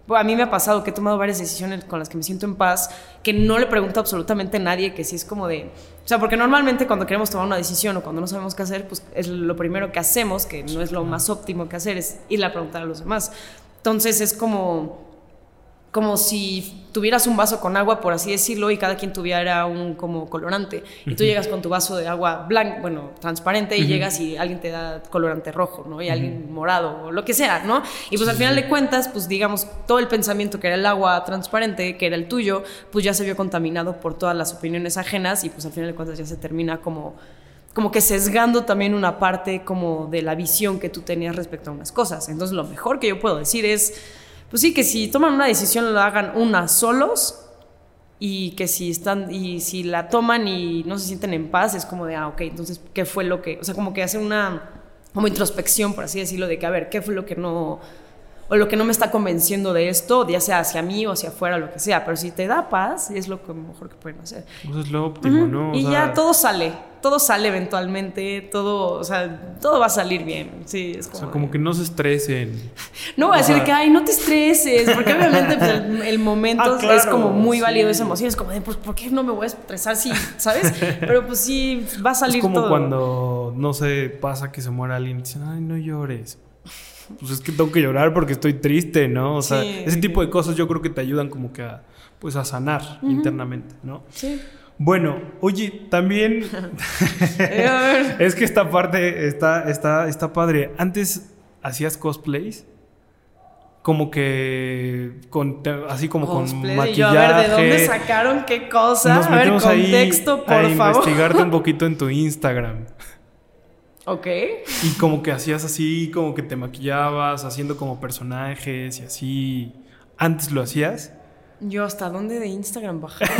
Pues a mí me ha pasado que he tomado varias decisiones con las que me siento en paz, que no le pregunto absolutamente a nadie, que sí es como de... O sea, porque normalmente cuando queremos tomar una decisión o cuando no sabemos qué hacer, pues es lo primero que hacemos, que no es lo más óptimo que hacer, es ir a preguntar a los demás. Entonces es como como si tuvieras un vaso con agua, por así decirlo, y cada quien tuviera un como colorante. Y tú llegas con tu vaso de agua blanco, bueno, transparente, y llegas y alguien te da colorante rojo, ¿no? Y alguien morado, o lo que sea, ¿no? Y pues al final de cuentas, pues digamos, todo el pensamiento que era el agua transparente, que era el tuyo, pues ya se vio contaminado por todas las opiniones ajenas, y pues al final de cuentas ya se termina como como que sesgando también una parte como de la visión que tú tenías respecto a unas cosas. Entonces lo mejor que yo puedo decir es, pues sí, que si toman una decisión lo hagan una solos y que si están y si la toman y no se sienten en paz es como de, ah, ok, entonces, ¿qué fue lo que, o sea, como que hacen una como introspección, por así decirlo, de que, a ver, ¿qué fue lo que no, o lo que no me está convenciendo de esto, ya sea hacia mí o hacia afuera, lo que sea, pero si te da paz, es lo que mejor que pueden hacer. Eso es lo óptimo, ¿no? O Y sea, ya todo sale, todo sale eventualmente, todo, o sea, todo va a salir bien. Sí, es O sea, como que no se estresen. no voy a decir que, ay, no te estreses, porque obviamente pues, el, [laughs] el momento Ah, claro, es como muy sí. válido esa emoción. Es como de, pues, ¿por qué no me voy a estresar si, ¿sabes? Pero pues sí, va a salir Es como todo. cuando, no sé, pasa que se muere alguien y dicen, ay, no llores. Pues es que tengo que llorar porque estoy triste, ¿no? O sea, Sí, ese tipo de cosas yo creo que te ayudan como que a, pues a sanar internamente, ¿no? Sí. Bueno, oye, también [laughs] [laughs] es que esta parte está, está, está padre. Antes hacías cosplays. Como que con así como Cosplay, con y yo, maquillaje. a ver, ¿de dónde sacaron qué cosa? Nos a ver, metemos ahí contexto, por a favor. investigarte un [laughs] poquito en tu Instagram. Ok. Y como que hacías así, como que te maquillabas, haciendo como personajes y así. ¿Antes lo hacías? Yo, ¿hasta dónde de Instagram bajaron?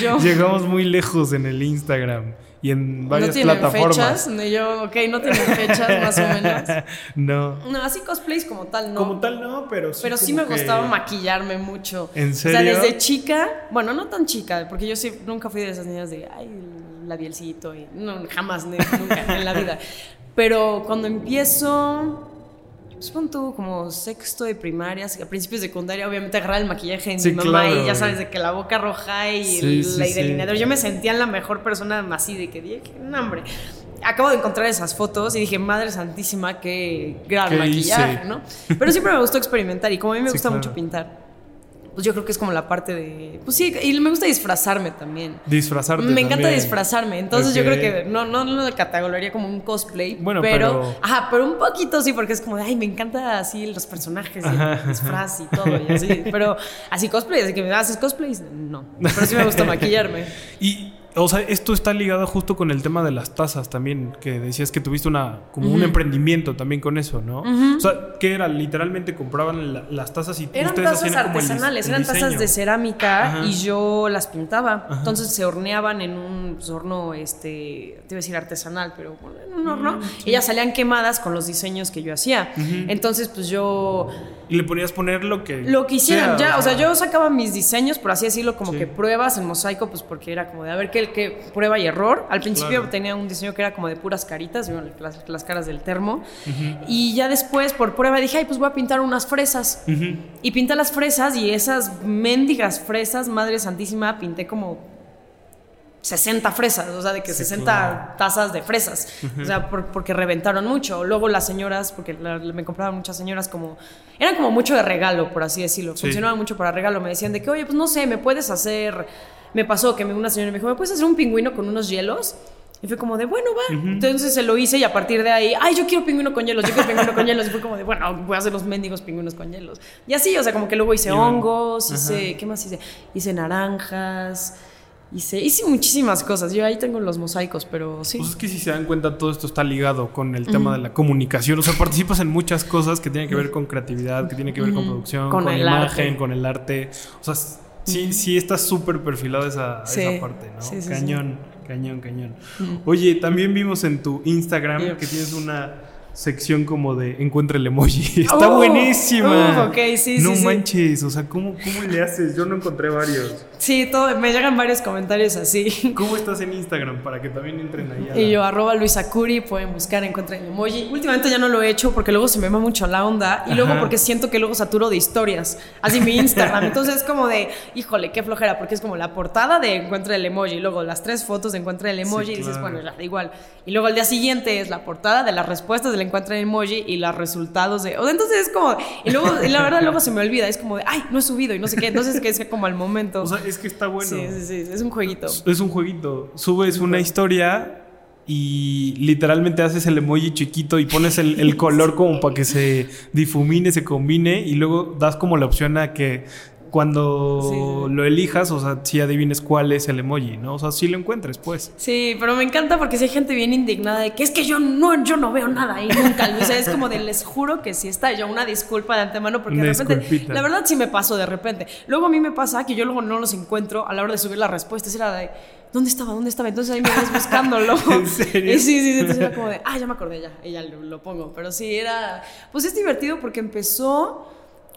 yo, [laughs] Llegamos muy lejos en el Instagram y en varias ¿no tienen plataformas. fechas? Yo, ok, no tienen fechas más o menos. [laughs] no. No, así cosplays como tal, no. Como tal no, pero sí. Pero sí me que- gustaba maquillarme mucho. ¿En O sea, serio? desde chica, bueno, no tan chica, porque yo sí nunca fui de esas niñas de, ay, labielcito, y no, jamás, nunca en la vida. Pero cuando empiezo, pues pon tú como sexto de primaria, a principios de secundaria, obviamente agarrar el maquillaje de Sí, mi mamá claro, y ya sabes, de que la boca roja y Sí, el, sí, la sí. delineador. Yo me sentía la mejor persona así, de que dije, no, hombre. Acabo de encontrar esas fotos y dije, madre santísima, qué gran ¿Qué maquillaje, hice? ¿no? Pero siempre me gustó experimentar y como a mí me gusta claro. mucho pintar, pues yo creo que es como la parte de... Pues sí, y me gusta disfrazarme también. Disfrazarte. Me encanta disfrazarme, entonces yo creo que no, no lo categorizaría como un cosplay, Bueno, pero, pero- Ajá, pero un poquito sí, porque es como de, ay, me encanta así los personajes y el disfraz y todo, y así, pero así cosplay, así que me haces cosplays, no, pero sí me gusta [laughs] maquillarme. Y, o sea, esto está ligado justo con el tema de las tazas también, que decías que tuviste una, como un emprendimiento también con eso, ¿no? O sea, que era? Literalmente compraban la- las tazas y Eran ustedes tazas el artesanales, el eran tazas de cerámica Ajá. y yo las pintaba. Entonces se horneaban en un pues, horno, este, te iba a decir artesanal, pero bueno, en un horno. Y ya salían quemadas con los diseños que yo hacía. Entonces, pues yo Y le ponías poner lo que... lo que hicieran, sea, ya, o sea, yo sacaba mis diseños, por así decirlo, como Sí. que pruebas en mosaico, pues porque era como de a ver qué, qué prueba y error. Al principio Claro. tenía un diseño que era como de puras caritas, las, las caras del termo. Y ya después, por prueba, dije, ay, pues voy a pintar unas fresas. Y pinté las fresas y esas mendigas fresas, madre santísima, pinté como 60 fresas, o sea, de que 60 claro. tazas de fresas, o sea, por- porque reventaron mucho. Luego las señoras, porque la- me compraban muchas señoras como, eran como mucho de regalo, por así decirlo, Sí. funcionaban mucho para regalo, me decían de que, oye, pues no sé, me puedes hacer, me pasó que me- una señora me dijo, ¿me puedes hacer un pingüino con unos hielos? Y fue como de, bueno, va. Entonces se lo hice y a partir de ahí, ay, yo quiero pingüino con hielos, yo quiero pingüino con hielos. Y fue como de, bueno, voy a hacer los mendigos pingüinos con hielos. Y así, o sea, como que luego hice hongos, hice, ¿qué más hice? Hice naranjas, hice, hice muchísimas cosas. Yo ahí tengo los mosaicos, pero sí. Pues es que si se dan cuenta, todo esto está ligado con el tema de la comunicación. O sea, participas en muchas cosas que tienen que ver con creatividad, que tienen que ver con producción, Con con, el imagen, arte. con el arte. O sea, sí, sí está súper perfilado esa, Sí. esa parte, ¿no? Sí, sí, sí. cañón, cañón, cañón. Oye, también vimos en tu Instagram que tienes una sección como de encuentra el emoji. [laughs] Está Oh, buenísima. uh, ok, sí, No manches, o sea, ¿cómo, ¿cómo le haces? Yo no encontré varios. Sí, todo, me llegan varios comentarios así. ¿Cómo estás en Instagram para que también entren ahí? Y yo, arroba Luisa Curi, pueden buscar, encuentren el emoji. Últimamente ya no lo he hecho porque luego se me va mucho la onda y luego porque siento que luego saturo de historias. Así mi Instagram. Entonces es como de, híjole, qué flojera, porque es como la portada de encuentra el emoji, luego las tres fotos de encuentra el emoji y dices, claro. bueno, ya da igual. Y luego el día siguiente es la portada de las respuestas del encuentra el emoji y los resultados de. o sea, entonces es como. Y luego, y la verdad, luego se me olvida. Es como de, ay, no he subido y no sé qué. Entonces que es como al momento. O sea, es que está bueno. sí, sí, sí. Es un jueguito. Es un jueguito. Subes una historia y literalmente haces el emoji chiquito y pones el, el [laughs] color como para que se difumine, se combine y luego das como la opción a que cuando Sí, lo elijas, o sea, si adivines cuál es el emoji, ¿no? O sea, si lo encuentres, pues. Sí, pero me encanta porque si hay gente bien indignada de que es que yo no, yo no veo nada y nunca. O sea, es como de les juro que sí está. Yo una disculpa de antemano porque de repente, disculpita. la verdad sí me pasó de repente. Luego a mí me pasa que yo luego no los encuentro a la hora de subir las respuestas. Era de, ¿dónde estaba? ¿Dónde estaba? Entonces ahí me ves buscándolo. [laughs] ¿En serio? Y sí, sí, sí. Entonces era como de, ah, ya me acordé ya. Y ya lo, lo pongo. Pero sí, era, pues es divertido porque empezó...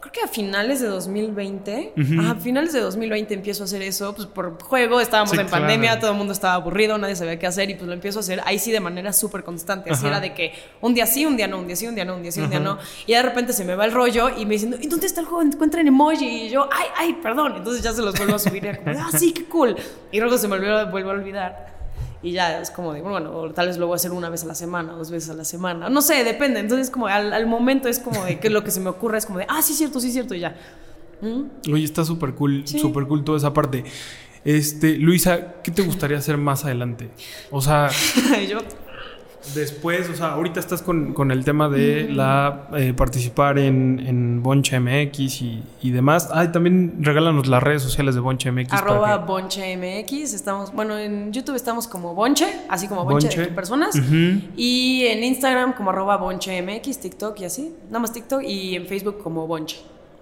Creo que a finales de 2020, a finales de 2020 empiezo a hacer eso, pues por juego, estábamos Sí, en pandemia, todo el mundo estaba aburrido, nadie sabía qué hacer y pues lo empiezo a hacer ahí sí de manera súper constante. Así Ajá. era de que un día sí, un día no, un día sí, un día no, un día sí, un día no. Y de repente se me va el rollo y me dicen, ¿y dónde está el juego? Encuentran emoji. Y yo, ay, ay, perdón. Entonces ya se los vuelvo a subir y era como, ah, sí, qué cool. Y luego se me vuelvo a olvidar. Y ya es como de, bueno, o tal vez lo voy a hacer una vez a la semana, dos veces a la semana. No sé, depende. Entonces, como al, al momento es como de que lo que se me ocurre es como de, ah, sí, cierto, sí, cierto, y ya. ¿Mm? Oye, está súper cool, Sí. súper cool toda esa parte. Este, Luisa, ¿qué te gustaría hacer más adelante? O sea, [laughs] yo, Después, o sea, ahorita estás con, con el tema de la eh, participar en, en Boncha MX y, y demás. Ay, también regálanos las redes sociales de Boncha MX. Arroba que- Bonche MX, estamos, bueno, en YouTube estamos como Bonche, así como Bonche, Bonche. de personas. Y en Instagram como arroba Bonche MX, TikTok y así. Nada más TikTok y en Facebook como Bonche.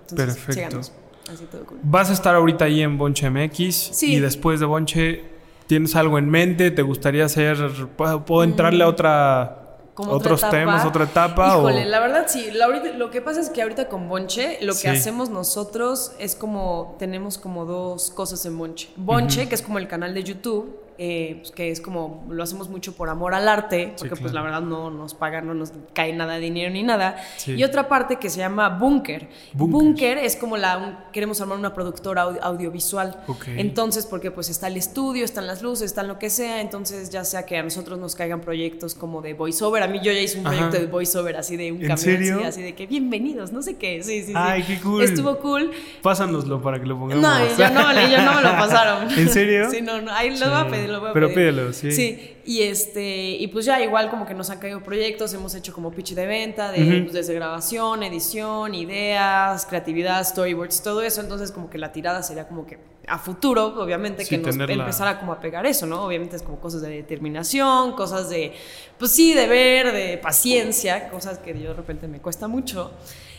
Entonces, Perfecto. síganos. Así todo cool. Vas a estar ahorita ahí en Bonche MX. Sí. Y después de Bonche, ¿tienes algo en mente? ¿Te gustaría hacer. ¿Puedo puedo entrarle a otra. Mm. Como otra otros etapa. temas, otra etapa? Híjole, o... la verdad sí. La ahorita- lo que pasa es que ahorita con Bonche, lo que hacemos nosotros es como, tenemos como dos cosas en Bonche. Bonche, que es como el canal de YouTube, eh, pues, que es como, lo hacemos mucho por amor al arte, Sí, porque pues la claro. verdad no nos pagan, no nos cae nada de dinero ni nada. Sí. Y otra parte que se llama Bunker. Bunker. Bunker es como la, un- queremos armar una productora audio- audiovisual. Ok. Entonces, porque pues está el estudio, están las luces, están lo que sea, entonces ya sea que a nosotros nos caigan proyectos como de voiceover, a mí yo ya hice un Ajá. proyecto de voiceover así de un ¿En camión así, así de que bienvenidos, no sé qué, sí, sí, sí. Ay, qué cool. Estuvo cool. Pásanoslo para que lo pongamos. No, yo no, yo no me lo [laughs] pasaron. ¿En serio? Sí, no, no, ahí lo voy a Sí. Pedir, lo voy a Pero pedir. pídelo, sí. Sí, y este, y pues ya igual como que nos han caído proyectos, hemos hecho como pitch de venta, de, pues, desde grabación, edición, ideas, creatividad, storyboards, todo eso, entonces como que la tirada sería como que a futuro, obviamente, Sí, que nos tenerla- empezara como a pegar eso, ¿no? Obviamente es como cosas de determinación, cosas de, pues sí, de ver, de paciencia, cosas que yo de repente me cuesta mucho.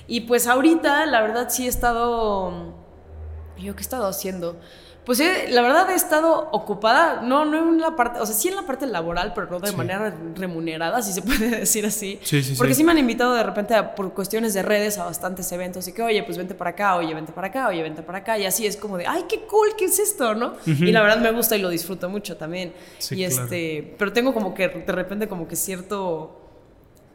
Y pues ahorita, la verdad, sí he estado... ¿Yo qué he estado haciendo? Pues eh, la verdad he estado ocupada, no, no en la parte, o sea, sí en la parte laboral, pero no de Sí. manera remunerada, si se puede [laughs] decir así. Sí, sí, Porque sí. me han invitado de repente a- por cuestiones de redes a bastantes eventos y que, oye, pues vente para acá, oye, vente para acá, oye, vente para acá. Y así es como de, ay, qué cool, ¿qué es esto, no? Y la verdad me gusta y lo disfruto mucho también. Sí, y claro. este, pero tengo como que de repente como que cierto,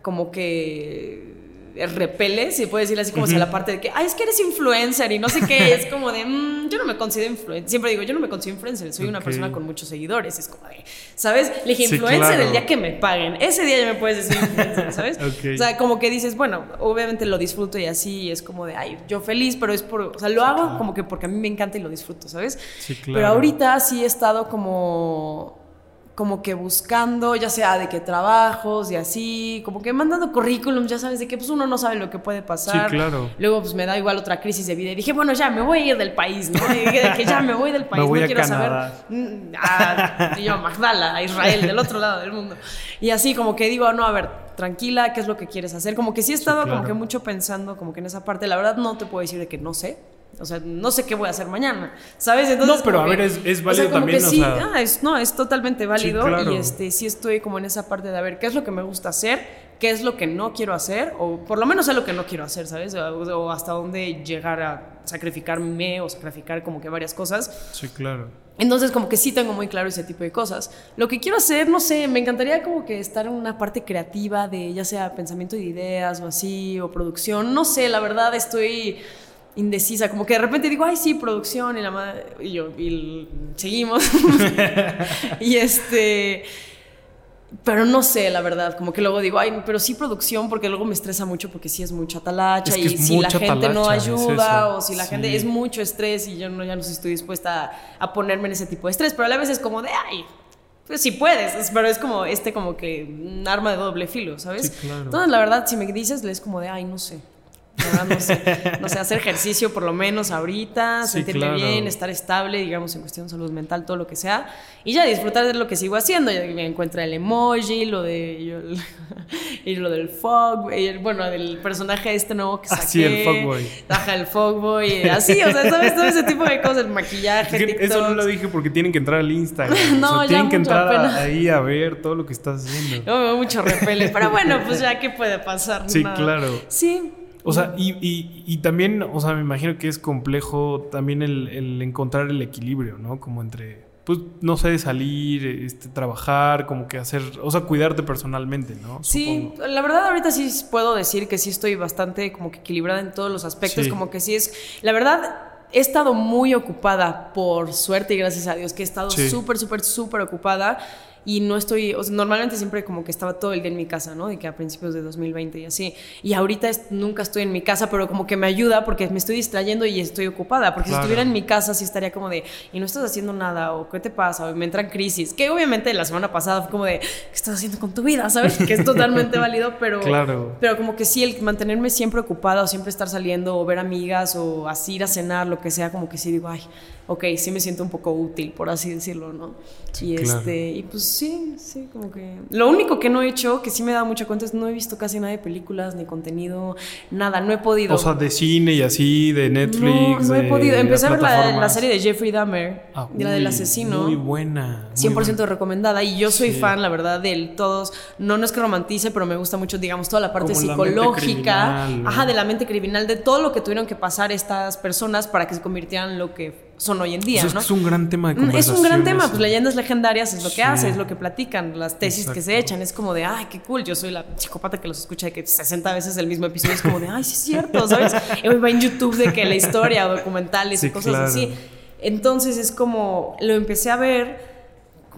como que repele, si puede decir así como hacia la parte de que, ay, es que eres influencer y no sé qué, es como de, "Mm, yo no me considero influencer, siempre digo, yo no me considero influencer, soy una persona con muchos seguidores, es como de, ¿sabes? Le dije Sí, influencer claro. el día que me paguen, ese día ya me puedes decir influencer, [laughs] ¿sabes? O sea, como que dices, bueno, obviamente lo disfruto y así, y es como de, ay, yo feliz, pero es por, o sea, lo hago como que porque a mí me encanta y lo disfruto, ¿sabes? Sí, Pero claro. ahorita sí he estado como como que buscando, ya sea de qué trabajos y así, como que mandando currículums, ya sabes, de que pues uno no sabe lo que puede pasar. Sí, claro. Luego pues me da igual otra crisis de vida y dije, bueno, ya me voy a ir del país, ¿no? Y dije, que ya me voy del país, voy no quiero Canadá. saber mm, a, y yo, a Magdala, a Israel, del otro lado del mundo. Y así como que digo, no, a ver, tranquila, ¿qué es lo que quieres hacer? Como que sí he estado claro. como que mucho pensando como que en esa parte, la verdad no te puedo decir de que no sé. O sea, no sé qué voy a hacer mañana, ¿sabes? Entonces, No, pero a ver, es- es o sea, válido como también, que o sí, sea- ah, es, no, es totalmente válido claro. y este, sí estoy como en esa parte de a ver qué es lo que me gusta hacer, qué es lo que no quiero hacer, o por lo menos sé lo que no quiero hacer, ¿sabes? O, o hasta dónde llegar a sacrificarme o sacrificar como que varias cosas. Sí, claro. Entonces como que sí tengo muy claro ese tipo de cosas. Lo que quiero hacer, no sé, me encantaría como que estar en una parte creativa de ya sea pensamiento de ideas o así, o producción, no sé, la verdad estoy indecisa, como que de repente digo, ay sí, producción y la madre, y yo, y seguimos. [laughs] y este... Pero no sé, la verdad, como que luego digo, ay, pero sí producción, porque luego me estresa mucho porque sí es mucha talacha Es que y si la gente no talacha, ayuda o si la Sí. gente es mucho estrés y yo no, ya no estoy dispuesta a, a ponerme en ese tipo de estrés, pero a la vez es como de, ay, pues sí puedes, es- pero es como este como que un arma de doble filo, ¿sabes? Sí, claro. Entonces, la verdad, si me dices, es como de, ay, no sé. Verdad, no sé. [laughs] No sé, hacer ejercicio por lo menos ahorita, Sí, sentirme claro. bien, estar estable, digamos, en cuestión de salud mental, todo lo que sea. Y ya disfrutar de lo que sigo haciendo. Ya me encuentra el emoji, lo de. yo- [laughs] y lo del fog, y el- bueno, del personaje este nuevo que Ah, saqué. sí, el fogboy. Ajá, el fogboy. [laughs] Así, o sea, ¿sabes? Todo ese tipo de cosas, el maquillaje, Es que eso no lo dije porque tienen que entrar al Instagram. No, o sea, ya tienen que entrar pena. ahí a ver todo lo que estás haciendo. No, me da mucho repele, pero bueno, pues ya, ¿qué puede pasar? Sí, Nada. claro. Sí. O sea, y, y- y también, o sea, me imagino que es complejo también el, el encontrar el equilibrio, ¿no? Como entre, pues, no sé, salir, este, trabajar, como que hacer, o sea, cuidarte personalmente, ¿no? Sí, Supongo. la verdad ahorita sí puedo decir que sí estoy bastante como que equilibrada en todos los aspectos, Sí. como que sí es, la verdad he estado muy ocupada por suerte y gracias a Dios que he estado Sí. súper, súper, súper ocupada y no estoy, o sea, normalmente siempre como que estaba todo el día en mi casa, ¿no? De que a principios de 2020 y así. Y ahorita es- nunca estoy en mi casa, pero como que me ayuda porque me estoy distrayendo y estoy ocupada, porque Claro. si estuviera en mi casa sí estaría como de, y no estás haciendo nada, o qué te pasa, o me entran crisis, que obviamente la semana pasada fue como de, ¿qué estás haciendo con tu vida? ¿Sabes? Que es totalmente válido, pero, [laughs] Claro. pero como que sí, el mantenerme siempre ocupada o siempre estar saliendo o ver amigas o así ir a cenar, lo que sea, como que sí digo, ay, ok, sí me siento un poco útil, por así decirlo, ¿no? y claro. este, y pues sí, sí, como que... Lo único que no he hecho, que sí me da mucha cuenta, es no he visto casi nada de películas, ni contenido, nada, no he podido. O sea, de cine y así, de Netflix. No, no he podido. Empecé a ver la, serie de Jeffrey Dahmer, Ah, de la del uy, asesino. Muy buena. muy 100% buena. recomendada y yo soy Sí. fan, la verdad, de todos, no, no es que romantice, pero me gusta mucho, digamos, toda la parte Como la mente psicológica, criminal, ¿no? ajá, de la mente criminal, de todo lo que tuvieron que pasar estas personas para que se convirtieran en lo que son hoy en día, sea, es, ¿no? es un gran tema de Mm, Es un gran tema, pues leyendas legendarias es lo que Sí. hace, es lo que platican, las tesis que se Exacto. echan, es como de, ay, qué cool, yo soy la psicópata que los escucha de que 60 veces el mismo episodio, es como de, ay, sí es cierto, ¿sabes? Y va en YouTube de que la historia documentales Sí, y cosas claro. así. Entonces es como, lo empecé a ver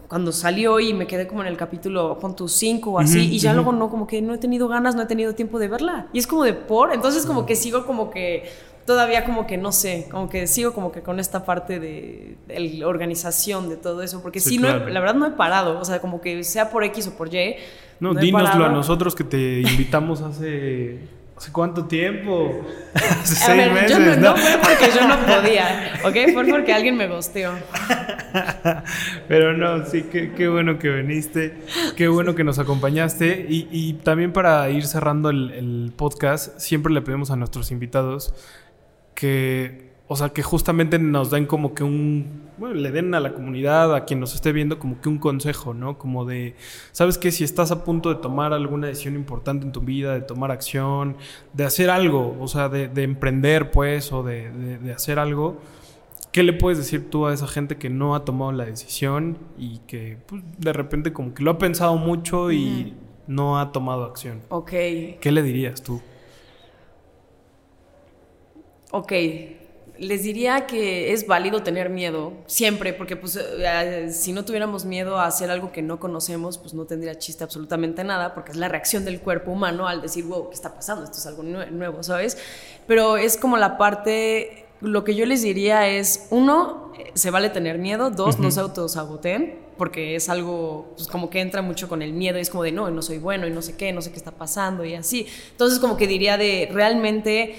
cuando salió y me quedé como en el capítulo, pon 5 o así, Ujú, y ya ujú. luego no, como que no he tenido ganas, no he tenido tiempo de verla. Y es como de por, entonces como que sigo como que todavía como que no sé, como que sigo como que con esta parte de, de la organización de todo eso, porque Sí, sí, no he- la verdad no he parado, o sea, como que sea por X o por Y. No, he dínoslo a nosotros que te invitamos hace. ¿Hace cuánto tiempo? [laughs] hace seis ver, meses, yo no, ¿no? no fue porque yo no podía, ¿ok? Fue porque alguien me gosteó. [laughs] Pero no, sí, qué, qué bueno que viniste, qué bueno que nos acompañaste. Y, y también para ir cerrando el, el podcast, siempre le pedimos a nuestros invitados que, o sea, que justamente nos den como que un, bueno, le den a la comunidad, a quien nos esté viendo, como que un consejo, ¿no? Como de, ¿sabes qué? Si estás a punto de tomar alguna decisión importante en tu vida, de tomar acción, de hacer algo, o sea, de, de emprender, pues, o de, de- de hacer algo, ¿Qué le puedes decir tú a esa gente que no ha tomado la decisión y que pues, de repente como que lo ha pensado mucho y no ha tomado acción? Ok, ¿Qué le dirías tú? Ok, les diría que es válido tener miedo siempre, porque pues eh, si no tuviéramos miedo a hacer algo que no conocemos, pues no tendría chiste absolutamente nada, porque es la reacción del cuerpo humano al decir, wow, ¿qué está pasando? Esto es algo nue- nuevo, ¿sabes? Pero es como la parte, lo que yo les diría es, uno, se vale tener miedo, dos, no se autosaboteen, porque es algo, pues como que entra mucho con el miedo, y es como de, no, no soy bueno y no sé qué, no sé qué está pasando y así. Entonces como que diría de realmente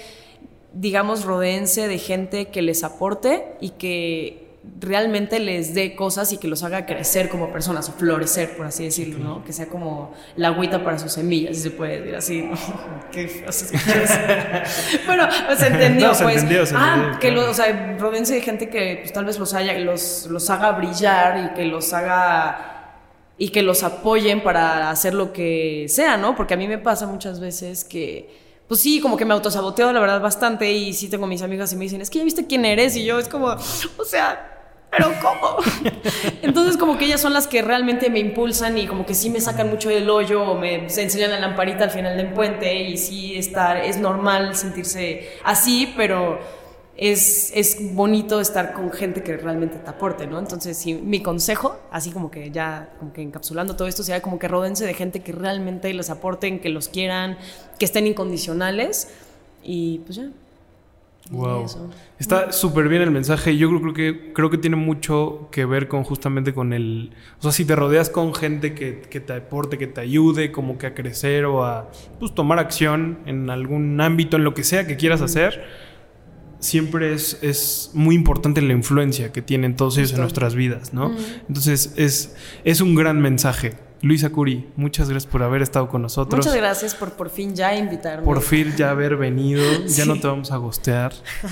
digamos, rodeense de gente que les aporte y que realmente les dé cosas y que los haga crecer como personas o florecer, por así decirlo, ¿no? Que sea como la agüita para sus semillas, si se puede decir así, ¿no? [laughs] Qué feo. [laughs] Bueno, se entendió, No, se pues. entendió, se ah, entendió, que claro. lo- o sea, rodeense de gente que pues, tal vez los, haya, los, los haga brillar y que los haga y que los apoyen para hacer lo que sea, ¿no? Porque a mí me pasa muchas veces que, pues sí, como que me autosaboteo, la verdad, bastante, y sí tengo mis amigas y me dicen, es que ya viste quién eres, y yo es como, o sea, pero ¿cómo? [laughs] Entonces como que ellas son las que realmente me impulsan y como que sí me sacan mucho del hoyo o me se enseñan la lamparita al final del puente y sí estar, es normal sentirse así, pero es, es bonito estar con gente que realmente te aporte, ¿no? Entonces, sí, mi consejo, así como que ya, como que encapsulando todo esto, sería como que rodense de gente que realmente les aporten, que los quieran, que estén incondicionales y pues ya. Wow. Eso. Está súper bien el mensaje y yo creo, creo que creo que tiene mucho que ver con justamente con el, o sea, si te rodeas con gente que, que te aporte, que te ayude como que a crecer o a pues, tomar acción en algún ámbito, en lo que sea que quieras hacer, siempre es, es muy importante la influencia que tienen todos ellos en nuestras vidas, ¿no? Entonces es, es un gran mensaje. Luisa Curi, muchas gracias por haber estado con nosotros. Muchas gracias por por fin ya invitarme. Por fin ya haber venido, ya no te vamos a gostear.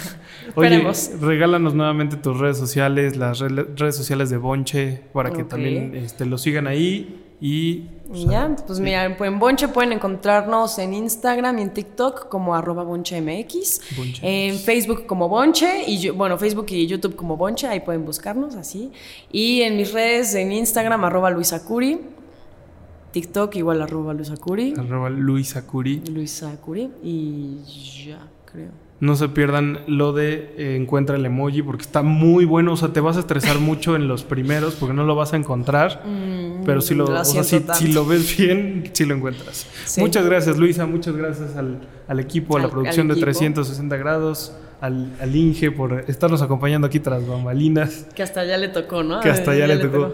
[laughs] Oye, regálanos nuevamente tus redes sociales, las re- redes sociales de Bonche, para que también este, lo sigan ahí y... Y ya, pues mira, pues en Bonche pueden encontrarnos en Instagram y en TikTok como arroba bonchemx, Bonche en Facebook como Bonche, y yo- bueno, Facebook y YouTube como Bonche, ahí pueden buscarnos así. Y en mis redes, en Instagram arroba luisacuri, TikTok igual arroba luisacuri, arroba Luisa Curi. luisacuri, y ya, creo. No se pierdan lo de eh, encuentra el emoji porque está muy bueno. O sea, te vas a estresar [laughs] mucho en los primeros porque no lo vas a encontrar. pero si lo, Mm, lo o sea, si, si lo ves bien, si lo encuentras. Sí. Muchas gracias, Luisa. Muchas gracias al, al equipo, a la Al- producción al de equipo. 360 grados, al, al Inge por estarnos acompañando aquí tras bambalinas. Que hasta ya le tocó, ¿no? Que hasta ya le tocó.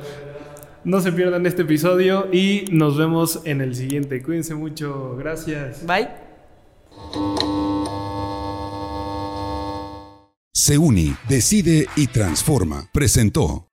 No se pierdan este episodio y nos vemos en el siguiente. Cuídense mucho. Gracias. Bye. Se uni, decide y transforma. Presentó